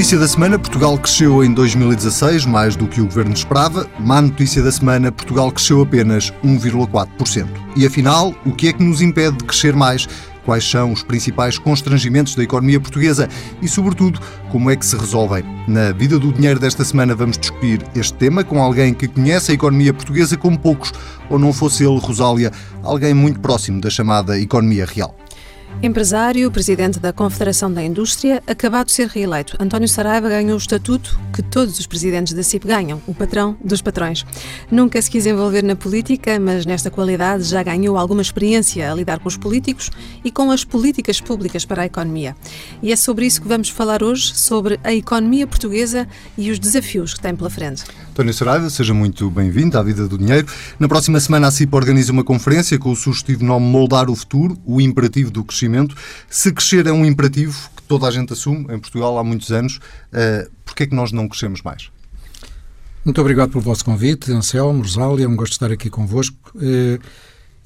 notícia da semana: Portugal cresceu em 2016 mais do que o governo esperava. Má notícia da semana: Portugal cresceu apenas 1,4%. E afinal, o que é que nos impede de crescer mais? Quais são os principais constrangimentos da economia portuguesa e, sobretudo, como é que se resolvem? Na Vida do Dinheiro desta semana vamos discutir este tema com alguém que conhece a economia portuguesa como poucos, ou não fosse ele, Rosália, alguém muito próximo da chamada economia real. Empresário, presidente da Confederação da Indústria, acabado de ser reeleito, António Saraiva ganhou o estatuto que todos os presidentes da CIP ganham, o patrão dos patrões. Nunca se quis envolver na política, mas nesta qualidade já ganhou alguma experiência a lidar com os políticos e com as políticas públicas para a economia. E é sobre isso que vamos falar hoje, sobre a economia portuguesa e os desafios que tem pela frente. António Saraiva, seja muito bem-vindo à Vida do Dinheiro. Na próxima semana a CIP organiza uma conferência com o sugestivo nome Moldar o Futuro, o imperativo do crescimento. Se crescer é um imperativo que toda a gente assume, em Portugal há muitos anos, uh, porquê é que nós não crescemos mais? Muito obrigado pelo vosso convite, Anselmo, Rosália, é um gosto de estar aqui convosco. Uh,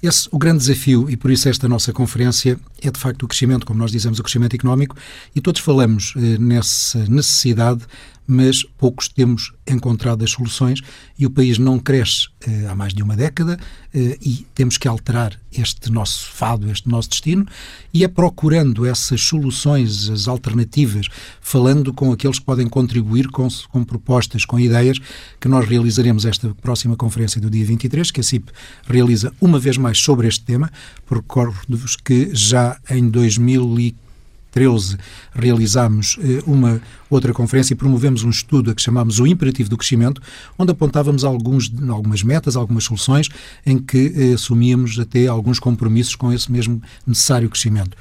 esse, o grande desafio, e por isso esta nossa conferência, é de facto o crescimento, como nós dizemos, o crescimento económico, e todos falamos uh, nessa necessidade mas poucos temos encontrado as soluções e o país não cresce eh, há mais de uma década eh, e temos que alterar este nosso fado, este nosso destino e é procurando essas soluções, as alternativas, falando com aqueles que podem contribuir com, com propostas, com ideias, que nós realizaremos esta próxima conferência do dia 23, que a CIP realiza uma vez mais sobre este tema. Recordo-vos que já em 2015 2013 realizámos eh, uma outra conferência e promovemos um estudo a que chamámos o Imperativo do Crescimento, onde apontávamos alguns, algumas metas, algumas soluções, em que eh, assumíamos até alguns compromissos com esse mesmo necessário crescimento.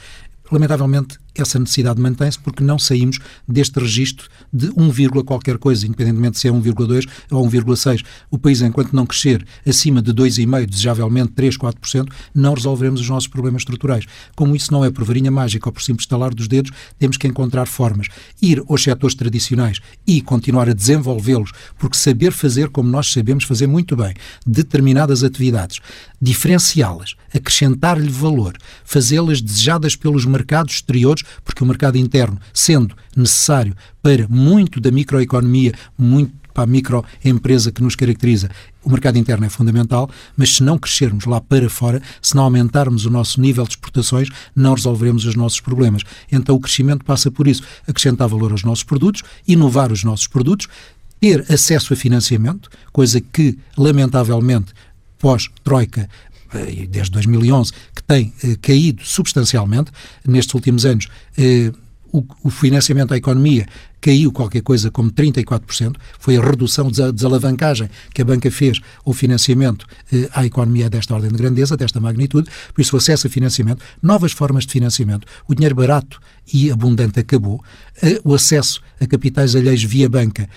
Lamentavelmente, essa necessidade mantém-se porque não saímos deste registro de 1, qualquer coisa, independentemente se é 1,2 ou 1,6. O país, enquanto não crescer acima de 2,5%, desejavelmente 3, 4%, não resolveremos os nossos problemas estruturais. Como isso não é por varinha mágica ou por simples estalar dos dedos, temos que encontrar formas. Ir aos setores tradicionais e continuar a desenvolvê-los, porque saber fazer como nós sabemos fazer muito bem determinadas atividades, diferenciá-las, acrescentar-lhe valor, fazê-las desejadas pelos mercados exteriores porque o mercado interno, sendo necessário para muito da microeconomia, muito para a microempresa que nos caracteriza, o mercado interno é fundamental, mas se não crescermos lá para fora, se não aumentarmos o nosso nível de exportações, não resolveremos os nossos problemas. Então o crescimento passa por isso, acrescentar valor aos nossos produtos, inovar os nossos produtos, ter acesso a financiamento, coisa que, lamentavelmente, pós-Troika, desde 2011, que tem eh, caído substancialmente. Nestes últimos anos. Eh, o, financiamento à economia caiu qualquer coisa como 34%, foi a redução da desalavancagem que a banca fez ao financiamento eh, à economia desta ordem de grandeza, desta magnitude, por isso o acesso a financiamento, novas formas de financiamento, o dinheiro barato e abundante acabou, eh, o acesso a capitais alheios via banca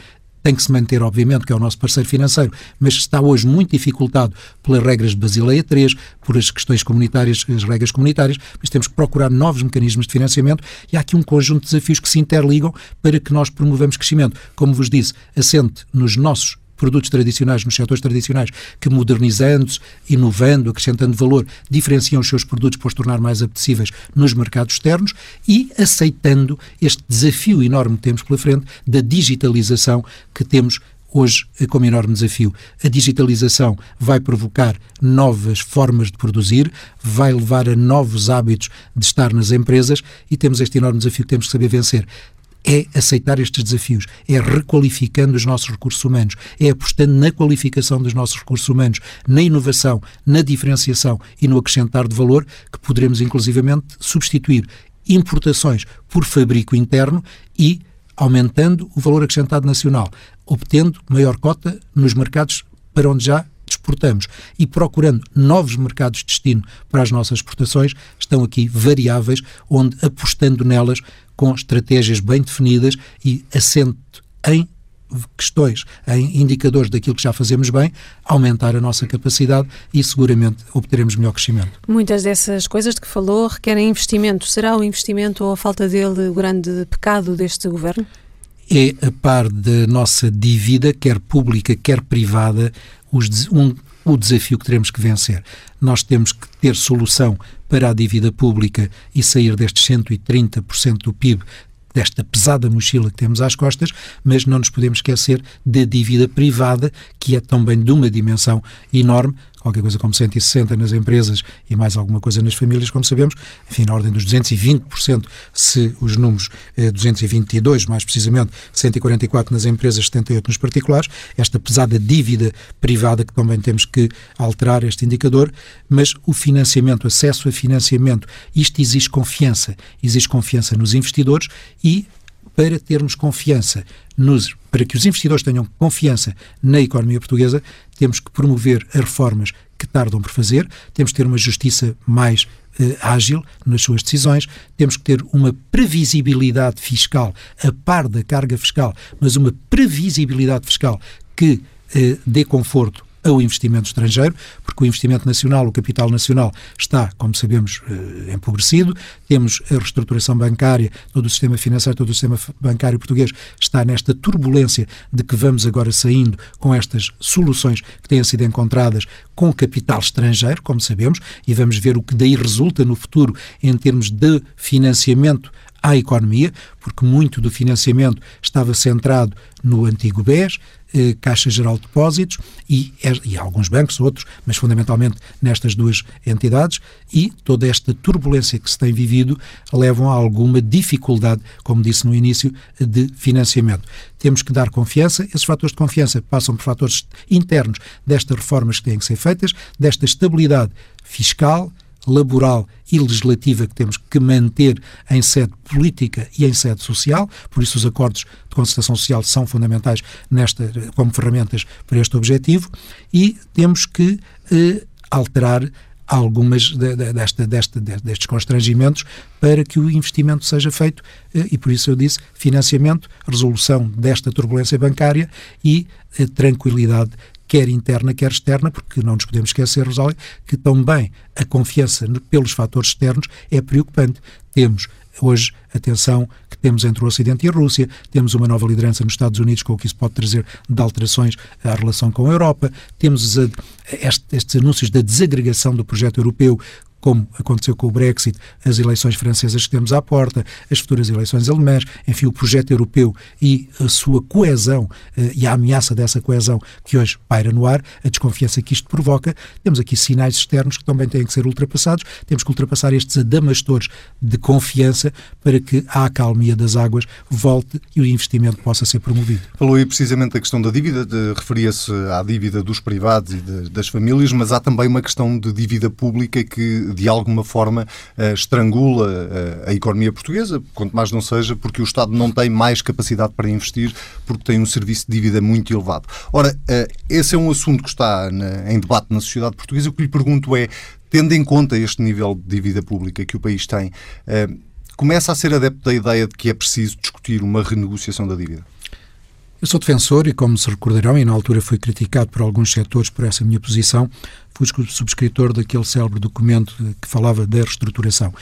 tem que se manter, obviamente, que é o nosso parceiro financeiro, mas está hoje muito dificultado pelas regras de Basileia 3, por as questões comunitárias, as regras comunitárias, mas temos que procurar novos mecanismos de financiamento e há aqui um conjunto de desafios que se interligam para que nós promovamos crescimento. Como vos disse, assente nos nossos produtos tradicionais, nos setores tradicionais, que modernizando-se, inovando, acrescentando valor, diferenciam os seus produtos para os tornar mais apetecíveis nos mercados externos e aceitando este desafio enorme que temos pela frente da digitalização que temos hoje como enorme desafio. A digitalização vai provocar novas formas de produzir, vai levar a novos hábitos de estar nas empresas e temos este enorme desafio que temos que saber vencer é aceitar estes desafios, é requalificando os nossos recursos humanos, é apostando na qualificação dos nossos recursos humanos, na inovação, na diferenciação e no acrescentar de valor, que poderemos inclusivamente substituir importações por fabrico interno e aumentando o valor acrescentado nacional, obtendo maior cota nos mercados para onde já exportamos e procurando novos mercados de destino para as nossas exportações, estão aqui variáveis onde, apostando nelas com estratégias bem definidas e assento em questões, em indicadores daquilo que já fazemos bem, aumentar a nossa capacidade e seguramente obteremos melhor crescimento. Muitas dessas coisas de que falou requerem investimento. Será o investimento ou a falta dele o grande pecado deste governo? É a par da nossa dívida, quer pública, quer privada, os, um, o desafio que teremos que vencer. Nós temos que ter solução para a dívida pública e sair destes 130% do PIB desta pesada mochila que temos às costas, mas não nos podemos esquecer da dívida privada, que é também de uma dimensão enorme, qualquer coisa como 160 nas empresas e mais alguma coisa nas famílias, como sabemos, enfim, na ordem dos 220%, se os números, eh, 222 mais precisamente, 144 nas empresas, 78 nos particulares, esta pesada dívida privada que também temos que alterar este indicador, mas o financiamento, acesso a financiamento, isto exige confiança, exige confiança nos investidores e para termos confiança nos, para que os investidores tenham confiança na economia portuguesa, temos que promover as reformas que tardam por fazer, temos que ter uma justiça mais eh, ágil nas suas decisões, temos que ter uma previsibilidade fiscal a par da carga fiscal, mas uma previsibilidade fiscal que eh, dê conforto ao investimento estrangeiro, porque o investimento nacional, o capital nacional, está, como sabemos, eh, empobrecido. Temos a reestruturação bancária, todo o sistema financeiro, todo o sistema bancário português está nesta turbulência de que vamos agora saindo com estas soluções que têm sido encontradas com capital estrangeiro, como sabemos, e vamos ver o que daí resulta no futuro em termos de financiamento à economia, porque muito do financiamento estava centrado no antigo BES, eh, Caixa Geral de Depósitos e, e alguns bancos, outros, mas fundamentalmente nestas duas entidades, e toda esta turbulência que se tem vivido levam a alguma dificuldade, como disse no início, de financiamento. Temos que dar confiança, esses fatores de confiança passam por fatores internos destas reformas que têm que ser feitas, desta estabilidade fiscal, laboral e legislativa que temos que manter em sede política e em sede social, por isso os acordos de concertação social são fundamentais nesta, como ferramentas para este objetivo, e temos que eh, alterar algumas de, de, desta, desta, destes constrangimentos para que o investimento seja feito eh, e por isso eu disse financiamento, resolução desta turbulência bancária e eh, tranquilidade quer interna, quer externa, porque não nos podemos esquecer, Rosália, que também a confiança pelos fatores externos é preocupante. Temos hoje a tensão que temos entre o Ocidente e a Rússia, temos uma nova liderança nos Estados Unidos com o que isso pode trazer de alterações à relação com a Europa, temos a, estes anúncios da desagregação do projeto europeu como aconteceu com o Brexit, as eleições francesas que temos à porta, as futuras eleições alemãs, enfim, o projeto europeu e a sua coesão eh, e a ameaça dessa coesão que hoje paira no ar, a desconfiança que isto provoca, temos aqui sinais externos que também têm que ser ultrapassados, temos que ultrapassar estes adamastores de confiança para que a acalmia das águas volte e o investimento possa ser promovido. Falou aí precisamente da questão da dívida, referia-se à dívida dos privados e de, das famílias, mas há também uma questão de dívida pública que de alguma forma uh, estrangula uh, a economia portuguesa, quanto mais não seja porque o Estado não tem mais capacidade para investir, porque tem um serviço de dívida muito elevado. Ora, uh, esse é um assunto que está em debate na sociedade portuguesa. O que lhe pergunto é, tendo em conta este nível de dívida pública que o país tem, começa a ser adepto da ideia de que é preciso discutir uma renegociação da dívida? Eu sou defensor e, como se recordarão, e na altura fui criticado por alguns setores por essa minha posição, fui subscritor daquele célebre documento que falava da reestruturação.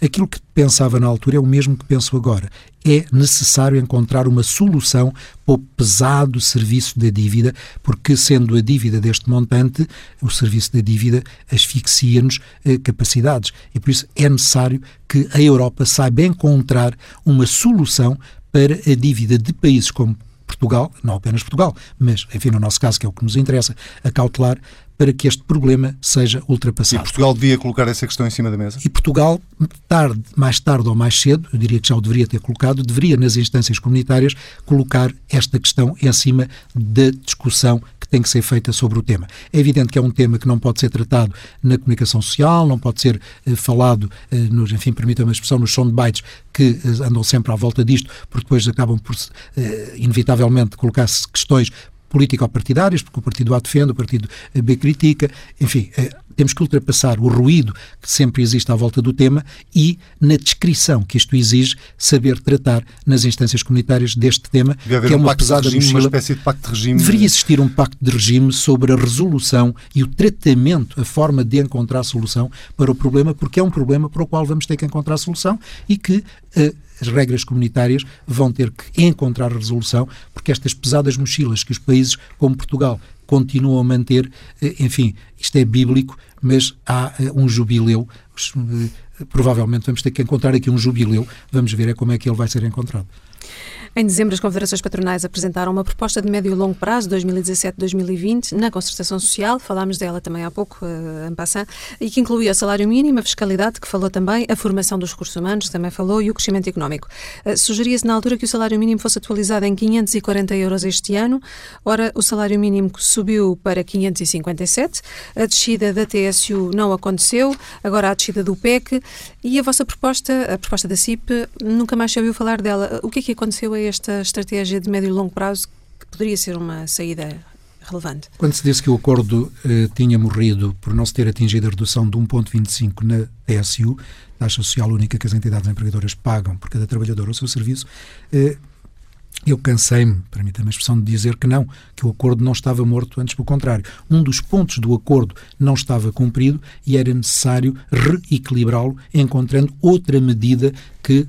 Aquilo que pensava na altura é o mesmo que penso agora. É necessário encontrar uma solução para o pesado serviço da dívida, porque, sendo a dívida deste montante, o serviço da dívida asfixia-nos eh, capacidades. E por isso é necessário que a Europa saiba encontrar uma solução para a dívida de países como Portugal, não apenas Portugal, mas, enfim, no nosso caso, que é o que nos interessa, a cautelar para que este problema seja ultrapassado. E Portugal devia colocar essa questão em cima da mesa? E Portugal, tarde, mais tarde ou mais cedo, eu diria que já o deveria ter colocado, deveria, nas instâncias comunitárias, colocar esta questão em cima da discussão tem que ser feita sobre o tema. É evidente que é um tema que não pode ser tratado na comunicação social, não pode ser eh, falado, eh, nos, enfim, permita-me a expressão, nos soundbites que eh, andam sempre à volta disto, porque depois acabam por, eh, inevitavelmente, colocar-se questões político-partidárias, porque o partido A defende, o partido B critica, enfim, eh, temos que ultrapassar o ruído que sempre existe à volta do tema e, na descrição que isto exige, saber tratar nas instâncias comunitárias deste tema, que é uma um pesada de regime, mochila. Uma espécie de pacto de regime. Deveria existir um pacto de regime sobre a resolução e o tratamento, a forma de encontrar solução para o problema, porque é um problema para o qual vamos ter que encontrar solução e que. Uh, as regras comunitárias vão ter que encontrar resolução, porque estas pesadas mochilas que os países como Portugal continuam a manter, eh, enfim, isto é bíblico, mas há eh, um jubileu, provavelmente vamos ter que encontrar aqui um jubileu, vamos ver é como é que ele vai ser encontrado. Em dezembro, as confederações patronais apresentaram uma proposta de médio e longo prazo, 2017-2020, na concertação social, falámos dela também há pouco, uh, em passant, e que incluía o salário mínimo, a fiscalidade, que falou também, a formação dos recursos humanos, que também falou, e o crescimento económico. Uh, Sugeria-se na altura que o salário mínimo fosse atualizado em 540 euros este ano, ora, o salário mínimo subiu para 557, a descida da TSU não aconteceu, agora a descida do PEC, e a vossa proposta, a proposta da CIP, nunca mais se ouviu falar dela. O que é que aconteceu a esta estratégia de médio e longo prazo que poderia ser uma saída relevante? Quando se disse que o acordo eh, tinha morrido por não se ter atingido a redução de 1,25 na TSU, taxa social única que as entidades empregadoras pagam por cada trabalhador o seu serviço, eh, eu cansei-me, permita-me a expressão, de dizer que não, que o acordo não estava morto, antes pelo contrário. Um dos pontos do acordo não estava cumprido e era necessário reequilibrá-lo, encontrando outra medida que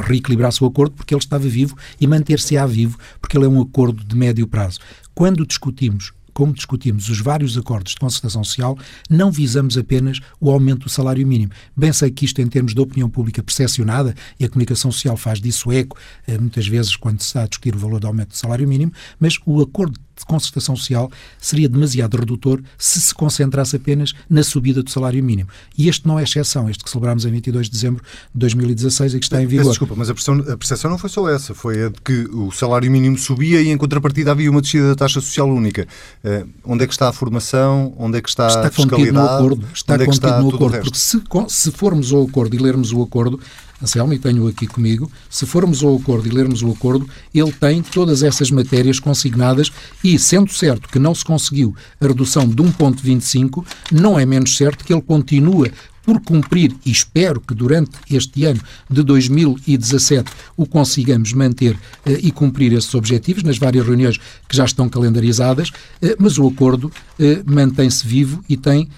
reequilibrasse o acordo porque ele estava vivo e manter-se-á vivo porque ele é um acordo de médio prazo. Quando discutimos como discutimos os vários acordos de concertação social, não visamos apenas o aumento do salário mínimo. Bem sei que isto, em termos de opinião pública percepcionada, e a comunicação social faz disso eco, eh, muitas vezes, quando se está a discutir o valor do aumento do salário mínimo, mas o acordo de concertação social seria demasiado redutor se se concentrasse apenas na subida do salário mínimo. E este não é exceção, este que celebramos em 22 de dezembro de 2016 e que está em vigor. Desculpa, mas a percepção, não foi só essa, foi a de que o salário mínimo subia e em contrapartida havia uma descida da taxa social única. Uh, onde é que está a formação? Onde é que está, está a fiscalidade? no acordo, está onde é contido está no acordo, porque se, se formos ao acordo e lermos o acordo, Anselmo, e tenho aqui comigo, se formos ao acordo e lermos o acordo, ele tem todas essas matérias consignadas e, sendo certo que não se conseguiu a redução de 1,25, não é menos certo que ele continua por cumprir, e espero que durante este ano de 2017 o consigamos manter eh, e cumprir esses objetivos nas várias reuniões que já estão calendarizadas, eh, mas o acordo eh, mantém-se vivo e tem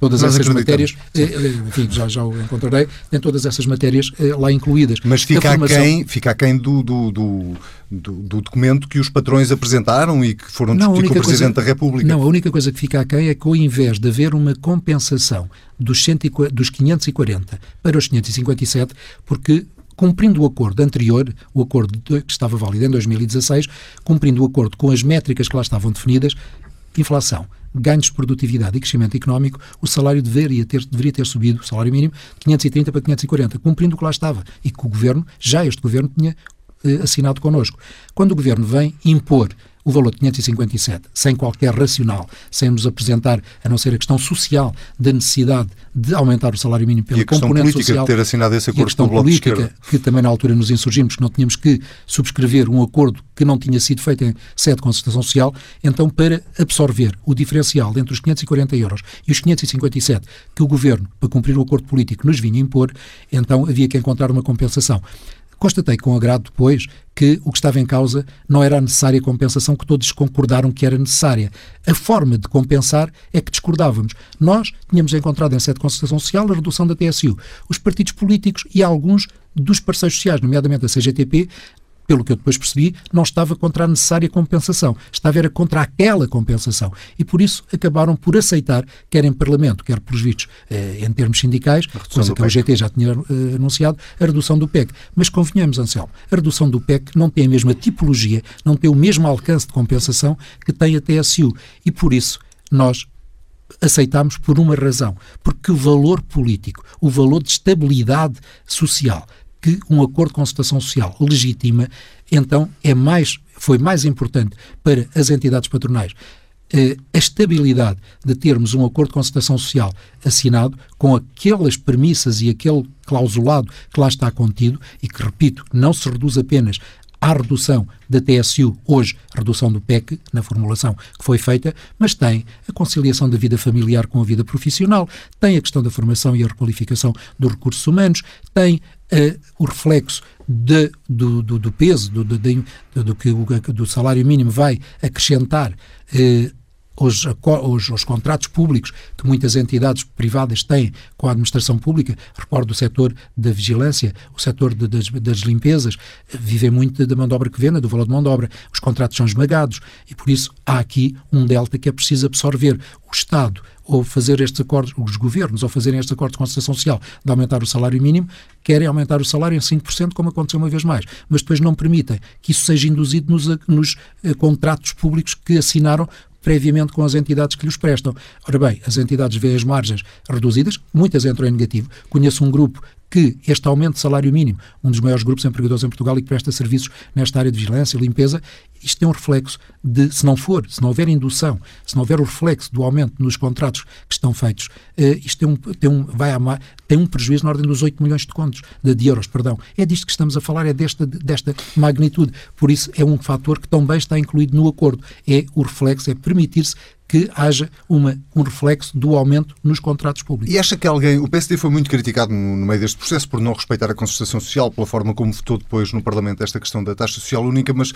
todas Nós essas matérias, eh, eh, enfim, já, já o encontrarei, tem todas essas matérias eh, lá incluídas. Mas fica formação... aquém, fica aquém do, do, do, do, do documento que os patrões apresentaram e que foram discutir com o Presidente coisa, da República. Não, a única coisa que fica aquém é que ao invés de haver uma compensação dos, 100, dos 540 para os 557, porque cumprindo o acordo anterior, o acordo que estava válido em 2016, cumprindo o acordo com as métricas que lá estavam definidas, inflação, ganhos de produtividade e crescimento económico, o salário deveria ter, deveria ter subido, o salário mínimo, de 530 para 540, cumprindo o que lá estava e que o Governo, já este Governo, tinha eh, assinado connosco. Quando o Governo vem impor o valor de 557, sem qualquer racional, sem nos apresentar, a não ser a questão social da necessidade de aumentar o salário mínimo pela e a componente social. De ter assinado esse acordo e a questão política, que também na altura nos insurgimos, que não tínhamos que subscrever um acordo que não tinha sido feito em sede de concertação social, então para absorver o diferencial entre os 540 euros e os 557 que o Governo, para cumprir o acordo político, nos vinha impor, então havia que encontrar uma compensação. Constatei com agrado depois que o que estava em causa não era a necessária compensação que todos concordaram que era necessária. A forma de compensar é que discordávamos. Nós tínhamos encontrado em sede de concertação social a redução da TSU. Os partidos políticos e alguns dos parceiros sociais, nomeadamente a CGTP, pelo que eu depois percebi, não estava contra a necessária compensação, estava era contra aquela compensação. E por isso acabaram por aceitar, quer em Parlamento, quer pelos vistos eh, em termos sindicais, coisa que o GT já tinha eh, anunciado, a redução do PEC. Mas convenhamos, Anselmo, a redução do PEC não tem a mesma tipologia, não tem o mesmo alcance de compensação que tem a TSU. E por isso nós aceitamos por uma razão, porque o valor político, o valor de estabilidade social que um acordo de concertação social legitima, então é mais, foi mais importante para as entidades patronais eh, a estabilidade de termos um acordo de concertação social assinado com aquelas premissas e aquele clausulado que lá está contido e que, repito, não se reduz apenas à redução da TSU, hoje redução do PEC, na formulação que foi feita, mas tem a conciliação da vida familiar com a vida profissional, tem a questão da formação e a requalificação dos recursos humanos, tem uh, o reflexo de, do, do, do, peso do, do, do, que o do salário mínimo vai acrescentar uh, os, os, os, contratos públicos que muitas entidades privadas têm com a administração pública, recordo o setor da vigilância, o setor de, das, das, limpezas, vivem muito da mão de obra que venda, do valor de mão de obra. Os contratos são esmagados e, por isso, há aqui um delta que é preciso absorver. O Estado, ou fazer estes acordos, os governos, ou fazerem estes acordos com a Constituição Social de aumentar o salário mínimo, querem aumentar o salário em 5%, como aconteceu uma vez mais, mas depois não permitem que isso seja induzido nos, nos eh, contratos públicos que assinaram previamente com as entidades que lhes prestam. Ora bem, as entidades veem as margens reduzidas, muitas entram em negativo. Conheço um grupo que este aumento de salário mínimo, um dos maiores grupos empregadores em Portugal e que presta serviços nesta área de vigilância e limpeza, isto tem um reflexo de, se não for, se não houver indução, se não houver o reflexo do aumento nos contratos que estão feitos, uh, isto tem um, tem, um, vai a, tem um prejuízo na ordem dos 8 milhões de contos, de, de, euros, perdão. É disto que estamos a falar, é desta, desta magnitude. Por isso, é um fator que também está incluído no acordo. É o reflexo, é permitir-se que haja uma, um reflexo do aumento nos contratos públicos. E acha que alguém. O PSD foi muito criticado no, no, meio deste processo por não respeitar a concertação social, pela forma como votou depois no Parlamento esta questão da taxa social única, mas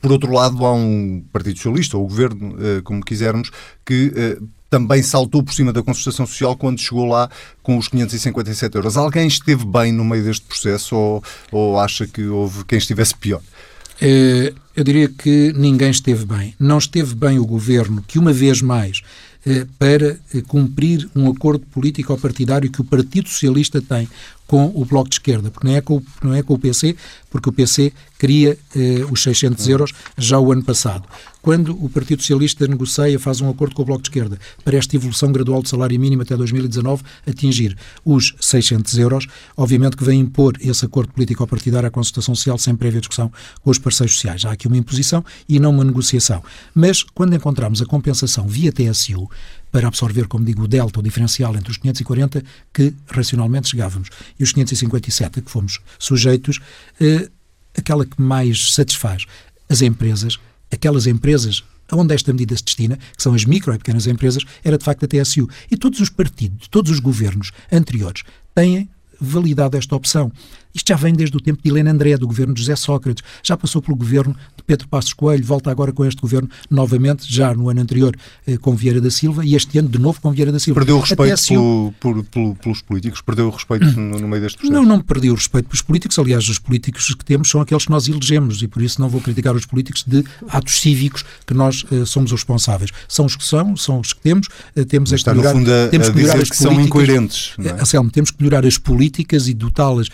por outro lado há um Partido Socialista, ou o Governo, eh, como quisermos, que eh, também saltou por cima da concertação social quando chegou lá com os 557 euros. Alguém esteve bem no meio deste processo ou, ou acha que houve quem estivesse pior? Eh, eu diria que ninguém esteve bem. Não esteve bem o governo, que uma vez mais, eh, para eh, cumprir um acordo político-partidário que o Partido Socialista tem com o Bloco de Esquerda, porque não é com, não é com o PC, porque o PC queria eh, os 600 euros já o ano passado. Quando o Partido Socialista negocia, faz um acordo com o Bloco de Esquerda para esta evolução gradual do salário mínimo até 2019 atingir os 600 euros, obviamente que vem impor esse acordo político-partidário à consultação social sem prévia discussão com os parceiros sociais. Há aqui uma imposição e não uma negociação. Mas quando encontramos a compensação via TSU, para absorver, como digo, o delta, o diferencial entre os 540 que racionalmente chegávamos e os 557 a que fomos sujeitos, eh, aquela que mais satisfaz as empresas, aquelas empresas onde esta medida se destina, que são as micro e pequenas empresas, era de facto a TSU. E todos os partidos, todos os governos anteriores têm validado esta opção. Isto já vem desde o tempo de Helena André, do governo de José Sócrates, já passou pelo governo de Pedro Passos Coelho, volta agora com este governo novamente, já no ano anterior eh, com Vieira da Silva e este ano de novo com Vieira da Silva. Perdeu o respeito TSU... pelo, pelo, pelos políticos? Perdeu o respeito no, no, meio deste processo? Não, não perdeu o respeito pelos políticos. Aliás, os políticos que temos são aqueles que nós elegemos e por isso não vou criticar os políticos de atos cívicos que nós eh, somos os responsáveis. São os que são, são os que temos. Eh, temos Está, no fundo, a, temos a que melhorar as que são incoerentes. Não é? Anselmo, temos que melhorar as políticas e dotá-las,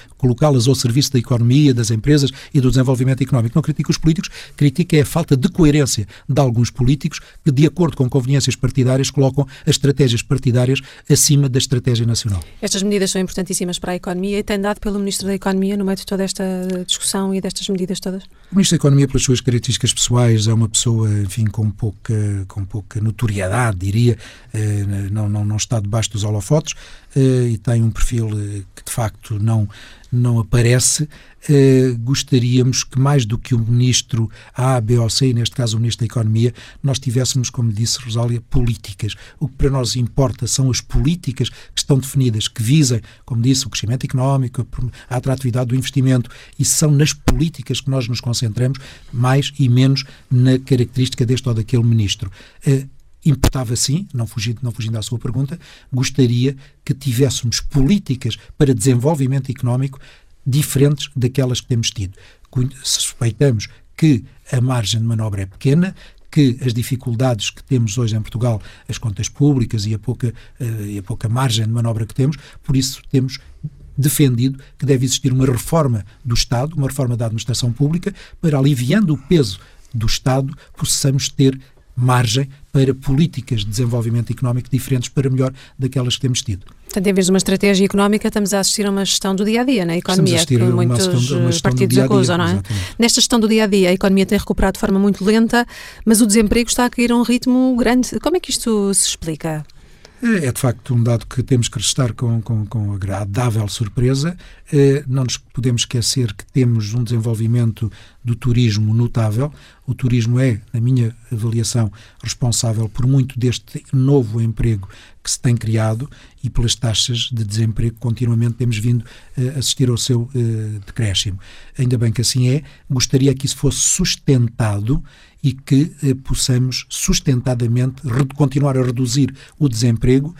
colocá-las ao serviço da economia, das empresas e do desenvolvimento económico. Não critico os políticos, critico é a falta de coerência de alguns políticos que, de acordo com conveniências partidárias, colocam as estratégias partidárias acima da estratégia nacional. Estas medidas são importantíssimas para a economia e tem dado pelo Ministro da Economia no meio de toda esta discussão e destas medidas todas? O Ministro da Economia, pelas suas características pessoais, é uma pessoa, enfim, com pouca, com pouca notoriedade, diria, eh, não, não, não está debaixo dos holofotes eh, e tem um perfil eh, que, de facto, não não aparece, eh, gostaríamos que mais do que o ministro A, B ou C, neste caso o ministro da Economia, nós tivéssemos, como disse Rosália, políticas. O que para nós importa são as políticas que estão definidas, que visem, como disse, o crescimento económico, a atratividade do investimento, e são nas políticas que nós nos concentramos mais e menos na característica deste ou daquele ministro. Eh, importava sim, não fugindo, não fugindo à sua pergunta, gostaria que tivéssemos políticas para desenvolvimento económico diferentes daquelas que temos tido. Suspeitamos que a margem de manobra é pequena, que as dificuldades que temos hoje em Portugal, as contas públicas e a pouca, uh, e a pouca margem de manobra que temos, por isso temos defendido que deve existir uma reforma do Estado, uma reforma da administração pública, para aliviando o peso do Estado, possamos ter margem para políticas de desenvolvimento económico diferentes para melhor daquelas que temos tido. Portanto, em vez de uma estratégia económica, estamos a assistir a uma gestão do dia a dia na economia, que muitos gestão, partidos dia -dia, acusam, não é? Exatamente. Nesta gestão do dia a dia, a economia tem recuperado de forma muito lenta, mas o desemprego está a cair a um ritmo grande. Como é que isto se explica? É, é de facto um dado que temos que restar com, com, com agradável surpresa. É, não nos podemos esquecer que temos um desenvolvimento do turismo notável. O turismo é, na minha avaliação, responsável por muito deste novo emprego que se tem criado e pelas taxas de desemprego que continuamente temos vindo a assistir ao seu uh, decréscimo. Ainda bem que assim é. Gostaria que isso fosse sustentado e que uh, possamos sustentadamente continuar a reduzir o desemprego,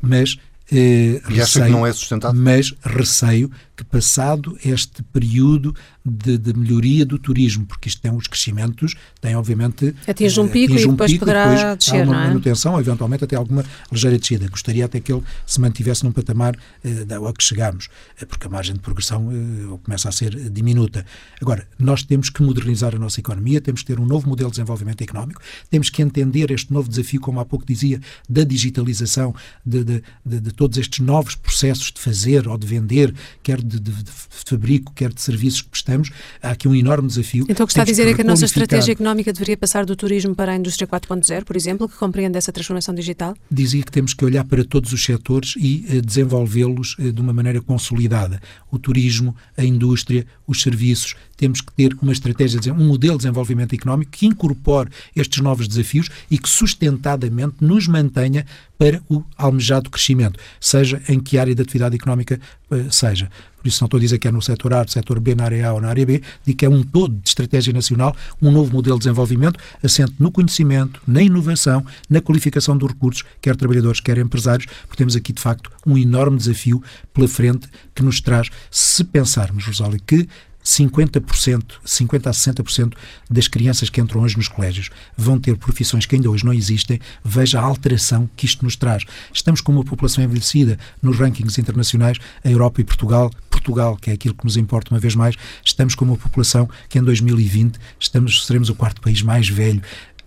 mas eh, e receio, acha que não é sustentado? Mas receio que, passado este período de, de, melhoria do turismo, porque isto tem os crescimentos, tem obviamente. Atinge um pico atinge um e depois pico, poderá depois descer, há uma não é? manutenção, eventualmente até alguma ligeira descida. Gostaria até que ele se mantivesse num patamar eh, ao que chegamos, eh, porque a margem de progressão eh, começa a ser diminuta. Agora, nós temos que modernizar a nossa economia, temos que ter um novo modelo de desenvolvimento económico, temos que entender este novo desafio, como há pouco dizia, da digitalização, de, de, de, de todos estes novos processos de fazer ou de vender, quer de, de, de fabrico, quer de serviços que prestamos, há aqui um enorme desafio. Então o que está a dizer é que a nossa estratégia económica deveria passar do turismo para a indústria 4.0, por exemplo, que compreende essa transformação digital? Dizia que temos que olhar para todos os setores e uh, desenvolvê-los uh, de uma maneira consolidada. O turismo, a indústria, os serviços, temos que ter uma estratégia, um modelo de desenvolvimento económico que incorpore estes novos desafios e que sustentadamente nos mantenha para o almejado crescimento, seja em que área de atividade económica uh, seja. Por isso não estou a dizer que é no setor A, no setor B, na área A ou na área B, digo que é um todo de estratégia nacional, um novo modelo de desenvolvimento assente no conhecimento, na inovação, na qualificação dos recursos, quer trabalhadores, quer empresários, porque temos aqui, de facto, um enorme desafio pela frente que nos traz, se pensarmos, Rosália, que 50%, 50% a 60% das crianças que entram hoje nos colégios vão ter profissões que ainda hoje não existem. Veja a alteração que isto nos traz. Estamos com uma população envelhecida nos rankings internacionais, a Europa e Portugal. Portugal, que é aquilo que nos importa uma vez mais, estamos com uma população que em 2020 estamos, seremos o quarto país mais velho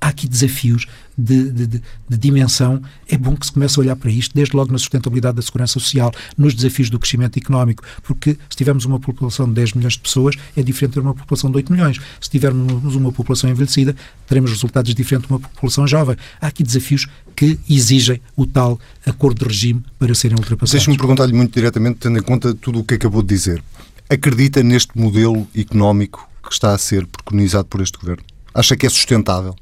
há aqui desafios de, de, de, de, dimensão. É bom que se comece a olhar para isto, desde logo na sustentabilidade da segurança social, nos desafios do crescimento económico, porque se tivermos uma população de 10 milhões de pessoas, é diferente de uma população de 8 milhões. Se tivermos uma população envelhecida, teremos resultados diferentes de uma população jovem. Há aqui desafios que exigem o tal acordo de regime para serem ultrapassados. Deixe-me perguntar-lhe muito diretamente, tendo em conta tudo o que acabou de dizer. Acredita neste modelo económico que está a ser preconizado por este governo? Acha que é sustentável?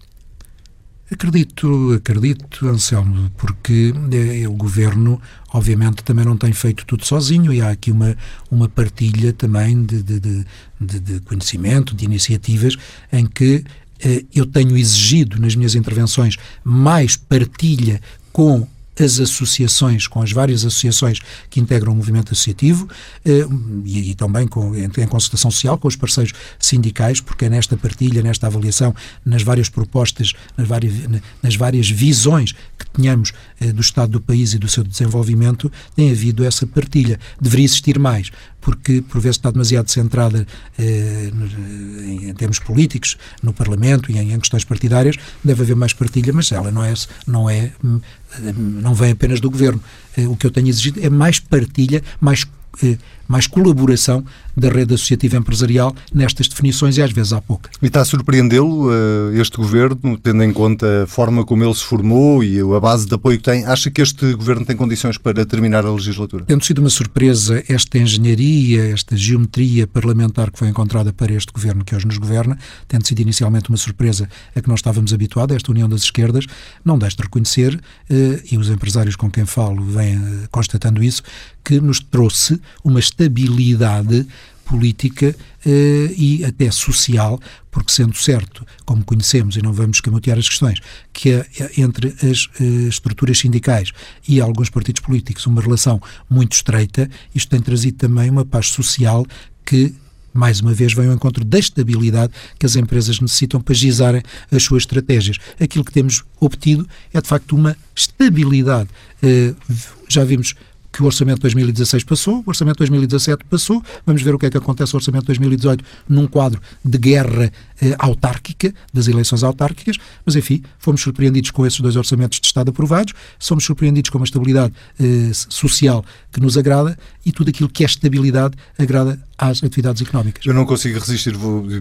Acredito, acredito, Anselmo, porque eh, o governo, obviamente, também não tem feito tudo sozinho e há aqui uma, uma partilha também de, de, de, de conhecimento, de iniciativas, em que eh, eu tenho exigido nas minhas intervenções mais partilha com as associações, com as várias associações que integram o movimento associativo eh, e, e, também com, em, em, consultação social com os parceiros sindicais, porque é nesta partilha, nesta avaliação, nas várias propostas, nas várias, nas várias visões que tenhamos eh, do Estado do país e do seu desenvolvimento, tem havido essa partilha. Deveria existir mais, porque por vezes está demasiado centrada eh, em, termos políticos, no Parlamento e em, em, questões partidárias, deve haver mais partilha, mas ela não é, não é hum, não vem apenas do governo. Eh, o que eu tenho exigido é mais partilha, mais eh, mais colaboração da rede associativa empresarial nestas definições e às vezes há pouca. E está a surpreendê-lo uh, este governo, tendo em conta a forma como ele se formou e a base de apoio que tem? Acha que este governo tem condições para terminar a legislatura? Tendo sido uma surpresa esta engenharia, esta geometria parlamentar que foi encontrada para este governo que hoje nos governa, tendo sido inicialmente uma surpresa a que não estávamos habituados, esta união das esquerdas, não deixe de reconhecer, uh, e os empresários com quem falo vêm uh, constatando isso, que nos trouxe uma estabilidade política eh, e até social, porque sendo certo, como conhecemos, e não vamos camutear as questões, que entre as eh, estruturas sindicais e alguns partidos políticos uma relação muito estreita, isto tem trazido também uma paz social que mais uma vez, vem ao encontro da estabilidade que as empresas necessitam para gizarem as suas estratégias. Aquilo que temos obtido é, de facto, uma estabilidade. Eh, já vimos que o Orçamento de 2016 passou, o Orçamento de 2017 passou, vamos ver o que é que acontece no Orçamento de 2018 num quadro de guerra eh, autárquica, das eleições autárquicas, mas enfim, fomos surpreendidos com esses dois orçamentos de Estado aprovados, somos surpreendidos com uma estabilidade eh, social que nos agrada e tudo aquilo que é estabilidade agrada às atividades económicas. Eu não consigo resistir,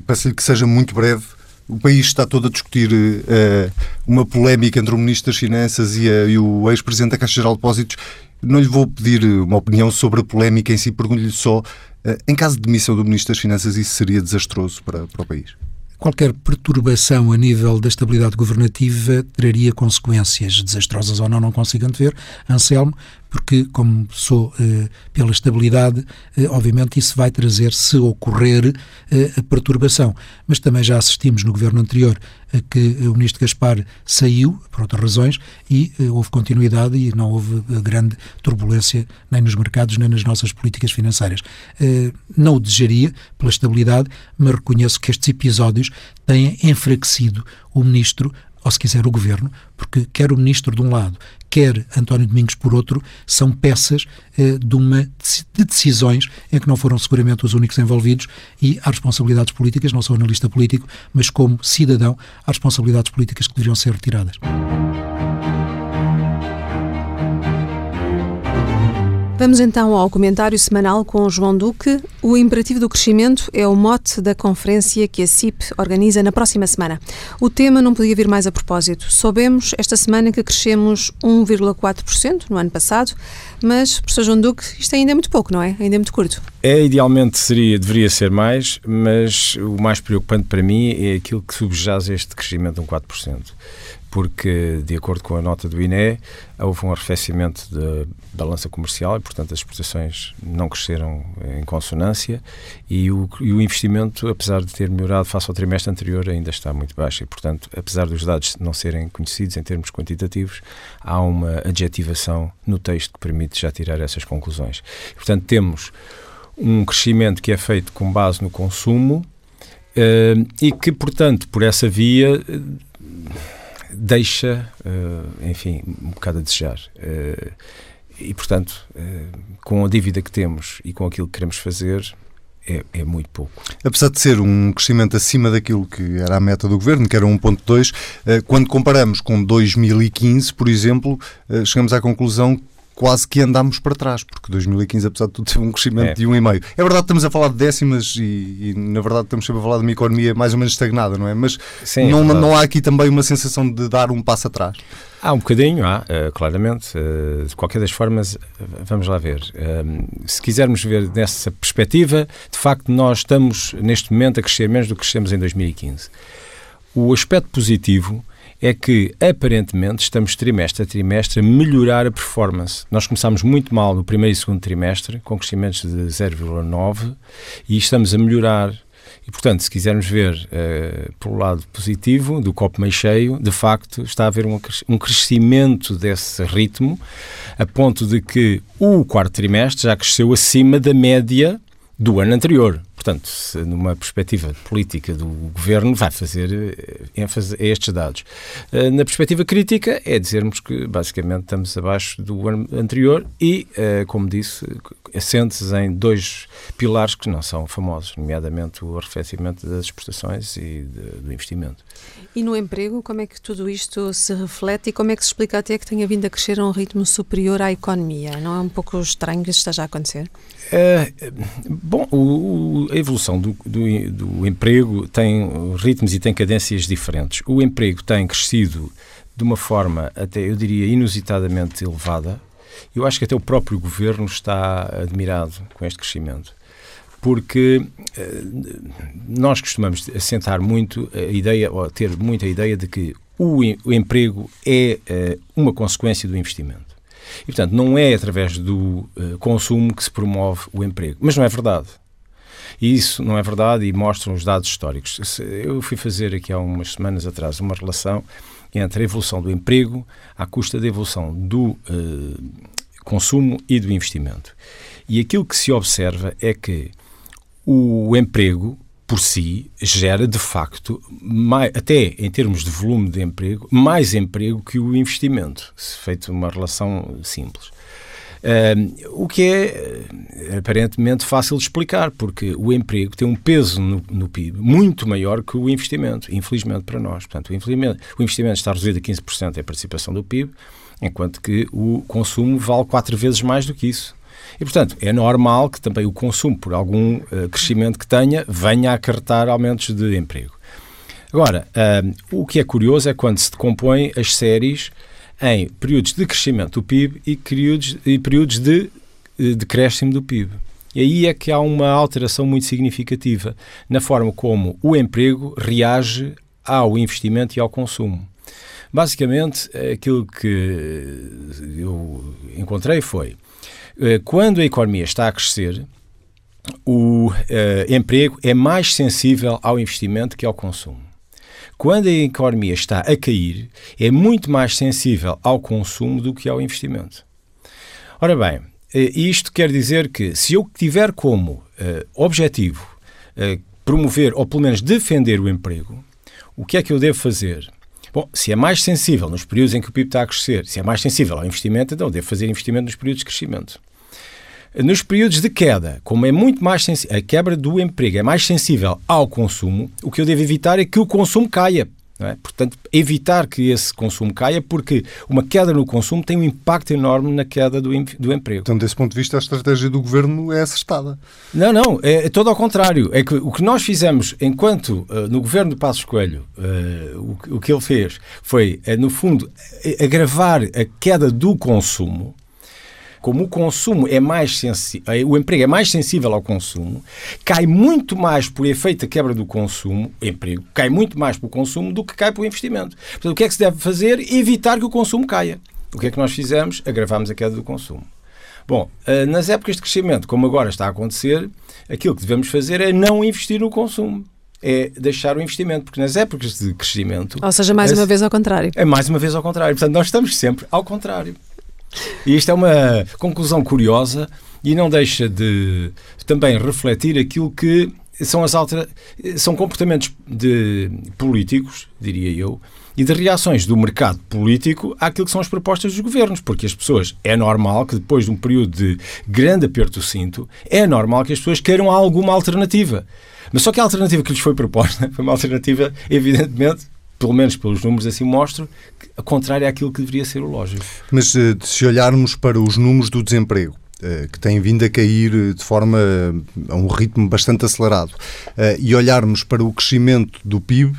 peço-lhe que seja muito breve. O país está todo a discutir uh, uma polémica entre o Ministro das Finanças e, a, e o ex-Presidente da Caixa Geral de Depósitos não lhe vou pedir uma opinião sobre a polémica em si, pergunto-lhe só, eh, em caso de demissão do Ministro das Finanças, isso seria desastroso para, para o país? qualquer perturbação a nível da estabilidade governativa traria consequências desastrosas ou não, não consigo antever, Anselmo, porque, como sou eh, pela estabilidade, eh, obviamente isso vai trazer, se ocorrer, eh, a perturbação. Mas também já assistimos no governo anterior que o ministro Gaspar saiu, por outras razões, e houve continuidade e não houve grande turbulência nem nos mercados nem nas nossas políticas financeiras. Não o desejaria pela estabilidade, mas reconheço que estes episódios têm enfraquecido o ministro ou se quiser o governo, porque quer o ministro de um lado, quer António Domingos por outro, são peças eh, de, uma, de decisões em que não foram seguramente os únicos envolvidos e há responsabilidades políticas, não sou analista político, mas como cidadão, há responsabilidades políticas que deveriam ser retiradas. Vamos então ao comentário semanal com João Duque. O imperativo do crescimento é o mote da conferência que a CIP organiza na próxima semana. O tema não podia vir mais a propósito. Soubemos esta semana que crescemos 1,4% no ano passado, mas, professor João Duque, isto ainda é muito pouco, não é? Ainda é muito curto. É, idealmente seria, deveria ser mais, mas o mais preocupante para mim é aquilo que subjaz este crescimento de um 4% porque, de acordo com a nota do INE, houve um arrefecimento da balança comercial e, portanto, as exportações não cresceram em consonância e o, e o, investimento, apesar de ter melhorado face ao trimestre anterior, ainda está muito baixo e, portanto, apesar dos dados não serem conhecidos em termos quantitativos, há uma adjetivação no texto que permite já tirar essas conclusões. Portanto, temos um crescimento que é feito com base no consumo uh, e que, portanto, por essa via... Uh, deixa, uh, enfim, um bocado a desejar. Uh, e, portanto, uh, com a dívida que temos e com aquilo que queremos fazer, é, é, muito pouco. Apesar de ser um crescimento acima daquilo que era a meta do governo, que era 1,2, quando comparamos com 2015, por exemplo, chegamos à conclusão quase que andámos para trás, porque 2015, apesar de tudo, teve um crescimento é. de 1,5. É verdade que estamos a falar de décimas e, e, na verdade, estamos sempre a falar de uma economia mais ou menos estagnada, não é? Mas Sim, não, é não há aqui também uma sensação de dar um passo atrás? Há um bocadinho, há, uh, claramente. Uh, de qualquer das formas, vamos lá ver. Uh, se quisermos ver nessa perspectiva, de facto, nós estamos, neste momento, a crescer menos do que crescemos em 2015. O aspecto positivo é que, aparentemente, estamos trimestre a trimestre a melhorar a performance. Nós começámos muito mal no primeiro e segundo trimestre, com crescimentos de 0,9, e estamos a melhorar. E, portanto, se quisermos ver uh, pelo lado positivo, do copo meio cheio, de facto está a haver um, um crescimento desse ritmo, a ponto de que o quarto trimestre já cresceu acima da média do ano anterior. Portanto, numa perspectiva política do governo, vai fazer eh, ênfase a estes dados. Eh, na perspectiva crítica, é dizermos que basicamente estamos abaixo do ano anterior e, eh, como disse, assentes em dois pilares que não são famosos, nomeadamente o arrefecimento das exportações e do investimento. E no emprego, como é que tudo isto se reflete e como é que se explica até que tenha vindo a crescer a um ritmo superior à economia? Não é um pouco estranho que isto esteja a acontecer? É, bom, o, a evolução do, do, do, emprego tem ritmos e tem cadências diferentes. O emprego tem crescido de uma forma, até eu diria, inusitadamente elevada. Eu acho que até o próprio governo está admirado com este crescimento porque eh, nós costumamos assentar muito a ideia, ou ter muita ideia de que o, emprego é eh, uma consequência do investimento. E, portanto, não é através do uh, consumo que se promove o emprego. Mas não é verdade. E isso não é verdade e mostram os dados históricos. Eu fui fazer aqui há umas semanas atrás uma relação entre a evolução do emprego à custa da evolução do uh, consumo e do investimento. E aquilo que se observa é que o emprego por si gera de facto, mais, até em termos de volume de emprego, mais emprego que o investimento, se feito uma relação simples. Uh, o que é eh, aparentemente fácil de explicar, porque o emprego tem um peso no, no, PIB muito maior que o investimento, infelizmente para nós. Portanto, o investimento, o investimento está reduzido a 15% a participação do PIB, enquanto que o consumo vale quatro vezes mais do que isso. E, portanto, é normal que também o consumo, por algum uh, crescimento que tenha, venha a acarretar aumentos de emprego. Agora, uh, o que é curioso é quando se decompõe as séries em períodos de crescimento do PIB e períodos, e períodos de decréscimo do PIB. E aí é que há uma alteração muito significativa na forma como o emprego reage ao investimento e ao consumo. Basicamente, aquilo que eu encontrei foi eh, quando a economia está a crescer, o uh, emprego é mais sensível ao investimento que ao consumo. Quando a economia está a cair, é muito mais sensível ao consumo do que ao investimento. Ora bem, eh, isto quer dizer que se eu tiver como uh, objetivo uh, promover ou pelo menos defender o emprego, o que é que eu devo fazer? Bom, se é mais sensível nos períodos em que o PIB está a crescer, se é mais sensível ao investimento, então devo fazer investimento nos períodos de crescimento. Nos períodos de queda, como é muito mais a quebra do emprego é mais sensível ao consumo, o que eu devo evitar é que o consumo caia. É? Portanto, evitar que esse consumo caia, porque uma queda no consumo tem um impacto enorme na queda do, do emprego. Então, desse ponto de vista, a estratégia do governo é acertada. Não, não, é, é todo ao contrário. É que o que nós fizemos enquanto uh, no governo de Passos Coelho, uh, o, o, que ele fez foi, uh, no fundo, agravar a queda do consumo como o consumo é mais sensível, eh, o emprego é mais sensível ao consumo, cai muito mais por efeito da quebra do consumo, emprego, cai muito mais para o consumo do que cai para o investimento. Portanto, o que é que se deve fazer? Evitar que o consumo caia. O que é que nós fizemos? Agravamos a queda do consumo. Bom, eh, nas épocas de crescimento, como agora está a acontecer, aquilo que devemos fazer é não investir no consumo é deixar o investimento, porque nas épocas de crescimento. Ou seja, mais uma vez ao contrário. É mais uma vez ao contrário. Portanto, nós estamos sempre ao contrário. E isto é uma conclusão curiosa e não deixa de também refletir aquilo que são as altera... são comportamentos de políticos, diria eu, e de reações do mercado político àquilo que são as propostas dos governos, porque as pessoas, é normal que depois de um período de grande aperto do cinto, é normal que as pessoas queiram alguma alternativa. Mas só que a alternativa que lhes foi proposta foi uma alternativa, evidentemente, pelo menos pelos números assim mostram, a contrário àquilo que deveria ser o lógico. Mas eh, se olharmos para os números do desemprego, eh, que têm vindo a cair eh, de forma a um ritmo bastante acelerado, e olharmos para o crescimento do PIB,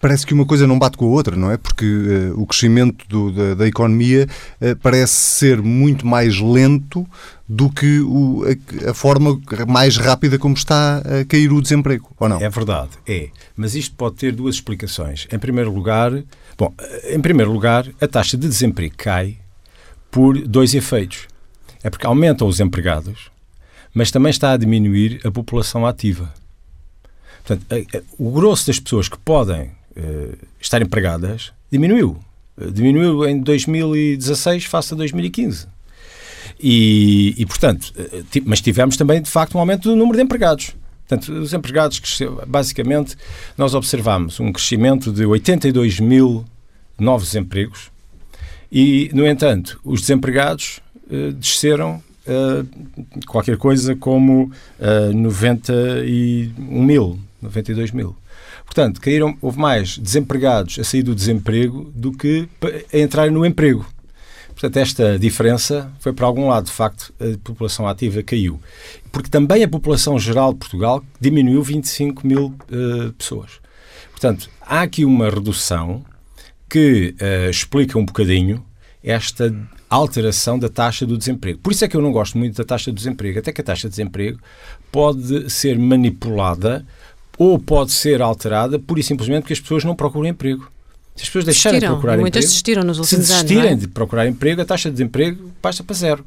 parece que uma coisa não bate com a outra, não é? Porque uh, o crescimento do, da, da, economia uh, parece ser muito mais lento do que o, a, a, forma mais rápida como está a cair o desemprego, ou não? É verdade, é. Mas isto pode ter duas explicações. Em primeiro lugar, bom, em primeiro lugar, a taxa de desemprego cai por dois efeitos. É porque aumentam os empregados, mas também está a diminuir a população ativa. Portanto, o grosso das pessoas que podem estar empregadas diminuiu. Uh, diminuiu em 2016 face a 2015. E, e portanto, uh, mas tivemos também, de facto, um aumento do número de empregados. Portanto, os empregados, basicamente, nós observamos um crescimento de 82 mil novos empregos e, no entanto, os desempregados desceram qualquer coisa como 91 mil, 92 mil. Portanto, caíram, houve mais desempregados a sair do desemprego do que a entrarem no emprego. Portanto, esta diferença foi para algum lado, de facto, a população ativa caiu. Porque também a população geral de Portugal diminuiu 25 mil uh, pessoas. Portanto, há aqui uma redução que uh, explica um bocadinho esta alteração da taxa do desemprego. Por isso é que eu não gosto muito da taxa do desemprego, até que a taxa de desemprego pode ser manipulada ou pode ser alterada pura e simplesmente porque as pessoas não procuram emprego. Se as pessoas deixarem de procurar muitas emprego, desistiram nos últimos se desistirem anos, é? de procurar emprego, a taxa de desemprego passa para zero.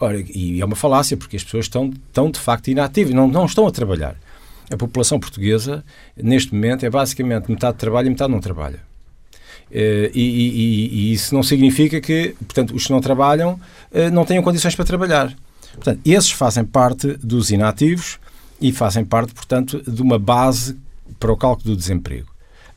Ora, e é uma falácia, porque as pessoas estão, estão de facto inativas, não, não estão a trabalhar. A população portuguesa, neste momento, é basicamente metade trabalha e metade não trabalha. Eh, e, e, e, isso não significa que, portanto, os que não trabalham eh, não tenham condições para trabalhar. Portanto, esses fazem parte dos inativos e fazem parte, portanto, de uma base para o cálculo do desemprego.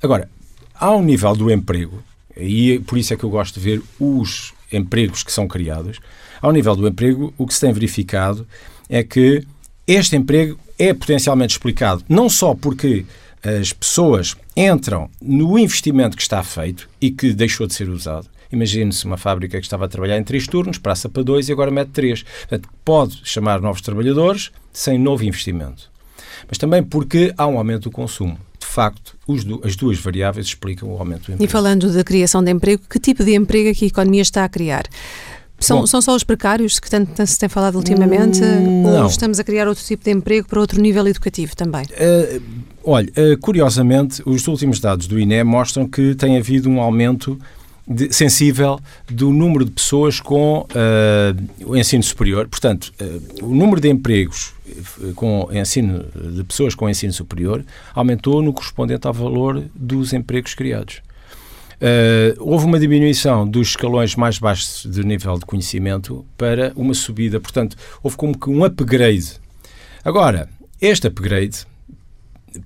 Agora, ao nível do emprego, e por isso é que eu gosto de ver os empregos que são criados, ao nível do emprego, o que se tem verificado é que este emprego é potencialmente explicado não só porque as pessoas entram no investimento que está feito e que deixou de ser usado, Imagine-se uma fábrica que estava a trabalhar em três turnos, passa para dois e agora mete três. Portanto, pode chamar novos trabalhadores sem novo investimento. Mas também porque há um aumento do consumo. De facto, as duas variáveis explicam o aumento do emprego. E falando da criação de emprego, que tipo de emprego é que a economia está a criar? São, Bom, são só os precários que tanto se tem falado ultimamente? Hum, não. Ou estamos a criar outro tipo de emprego para outro nível educativo também? Uh, olha, uh, curiosamente, os últimos dados do INE mostram que tem havido um aumento de, sensível do número de pessoas com uh, o ensino superior. Portanto, uh, o número de empregos com ensino de pessoas com ensino superior aumentou no correspondente ao valor dos empregos criados. Uh, houve uma diminuição dos escalões mais baixos de nível de conhecimento para uma subida, portanto, houve como que um upgrade. Agora, este upgrade,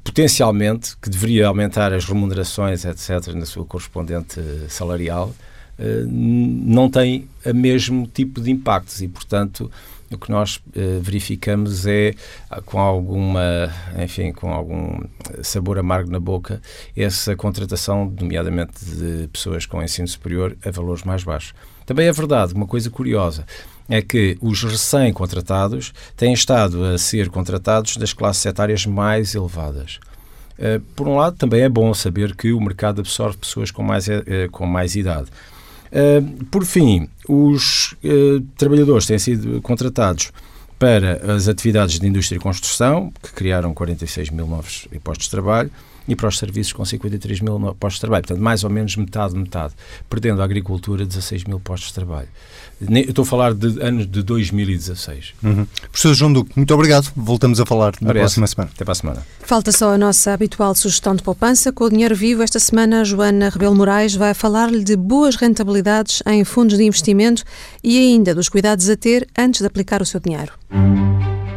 potencialmente, que deveria aumentar as remunerações, etc., na sua correspondente salarial, uh, não tem o mesmo tipo de impactos e, portanto, o que nós uh, verificamos é ah, com alguma, enfim, com algum sabor amargo na boca, essa contratação, nomeadamente de pessoas com ensino superior a valores mais baixos. Também é verdade, uma coisa curiosa, é que os recém-contratados têm estado a ser contratados das classes etárias mais elevadas. Uh, por um lado, também é bom saber que o mercado absorve pessoas com mais, uh, com mais idade. Por fim, os trabalhadores têm sido contratados para as atividades de indústria e construção, que criaram 46 mil novos postos de trabalho, e para os serviços com 53 mil postos de trabalho. Portanto, mais ou menos metade, metade. Perdendo a agricultura 16 mil postos de trabalho. Eu estou a falar de anos de 2016. Uhum. Professor João Duque, muito obrigado. Voltamos a falar na próxima semana. Até para a semana. Falta só a nossa habitual sugestão de poupança. Com o dinheiro vivo, esta semana, a Joana Rebelo Moraes vai falar-lhe de boas rentabilidades em fundos de investimento e ainda dos cuidados a ter antes de aplicar o seu dinheiro.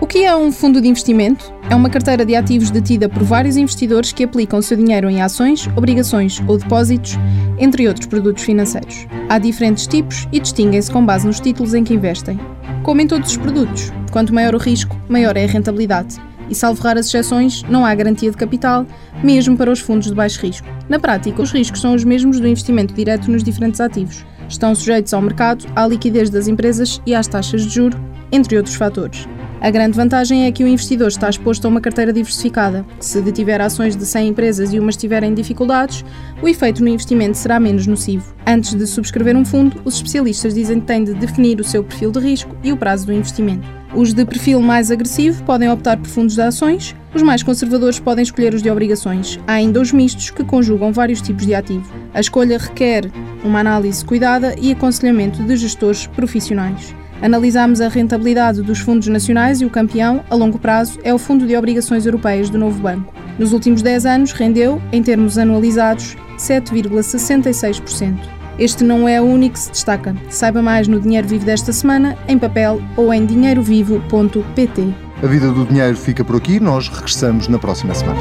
O que é um fundo de investimento? É uma carteira de ativos detida por vários investidores que aplicam seu dinheiro em ações, obrigações ou depósitos, entre outros produtos financeiros. Há diferentes tipos e distinguem-se com base nos títulos em que investem. Como em todos os produtos, quanto maior o risco, maior é a rentabilidade. E salvo raras exceções, não há garantia de capital, mesmo para os fundos de baixo risco. Na prática, os riscos são os mesmos do investimento direto nos diferentes ativos. Estão sujeitos ao mercado, à liquidez das empresas e às taxas de juro, entre outros fatores. A grande vantagem é que o investidor está exposto a uma carteira diversificada. Se detiver ações de 100 empresas e umas tiverem dificuldades, o efeito no investimento será menos nocivo. Antes de subscrever um fundo, os especialistas dizem que tem de definir o seu perfil de risco e o prazo do investimento. Os de perfil mais agressivo podem optar por fundos de ações, os mais conservadores podem escolher os de obrigações. Há ainda os mistos que conjugam vários tipos de ativo. A escolha requer uma análise cuidada e aconselhamento de gestores profissionais. Analisámos a rentabilidade dos fundos nacionais e o campeão, a longo prazo, é o Fundo de Obrigações Europeias do Novo Banco. Nos últimos 10 anos, rendeu, em termos anualizados, 7,66%. Este não é o único que se destaca. Saiba mais no Dinheiro Vivo desta semana, em papel ou em dinheirovivo.pt. A vida do dinheiro fica por aqui, nós regressamos na próxima semana.